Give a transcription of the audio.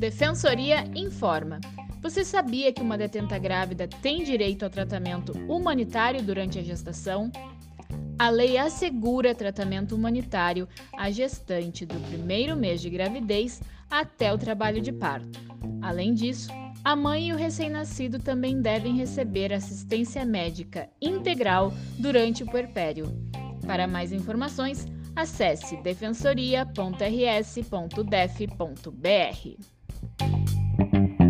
Defensoria informa. Você sabia que uma detenta grávida tem direito ao tratamento humanitário durante a gestação? A lei assegura tratamento humanitário à gestante do primeiro mês de gravidez até o trabalho de parto. Além disso, a mãe e o recém-nascido também devem receber assistência médica integral durante o puerpério. Para mais informações, acesse defensoria.rs.def.br. Thank you.